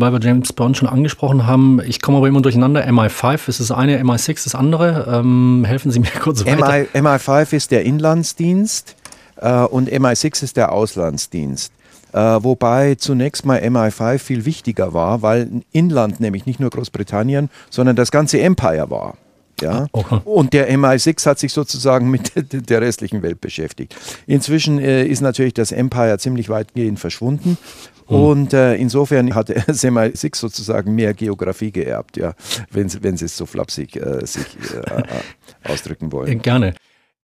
weil wir James Bond schon angesprochen haben. Ich komme aber immer durcheinander. MI5 ist das eine, MI6 das andere. Ähm, helfen Sie mir kurz weiter. MI, MI5 ist der Inlandsdienst äh, und MI6 ist der Auslandsdienst. Äh, wobei zunächst mal MI5 viel wichtiger war, weil Inland nämlich nicht nur Großbritannien, sondern das ganze Empire war. Ja? Okay. Und der MI6 hat sich sozusagen mit der restlichen Welt beschäftigt. Inzwischen äh, ist natürlich das Empire ziemlich weitgehend verschwunden. Hm. Und äh, insofern hat das MI6 sozusagen mehr Geografie geerbt, ja, wenn, wenn Sie es so flapsig äh, sich äh, ausdrücken wollen. Gerne.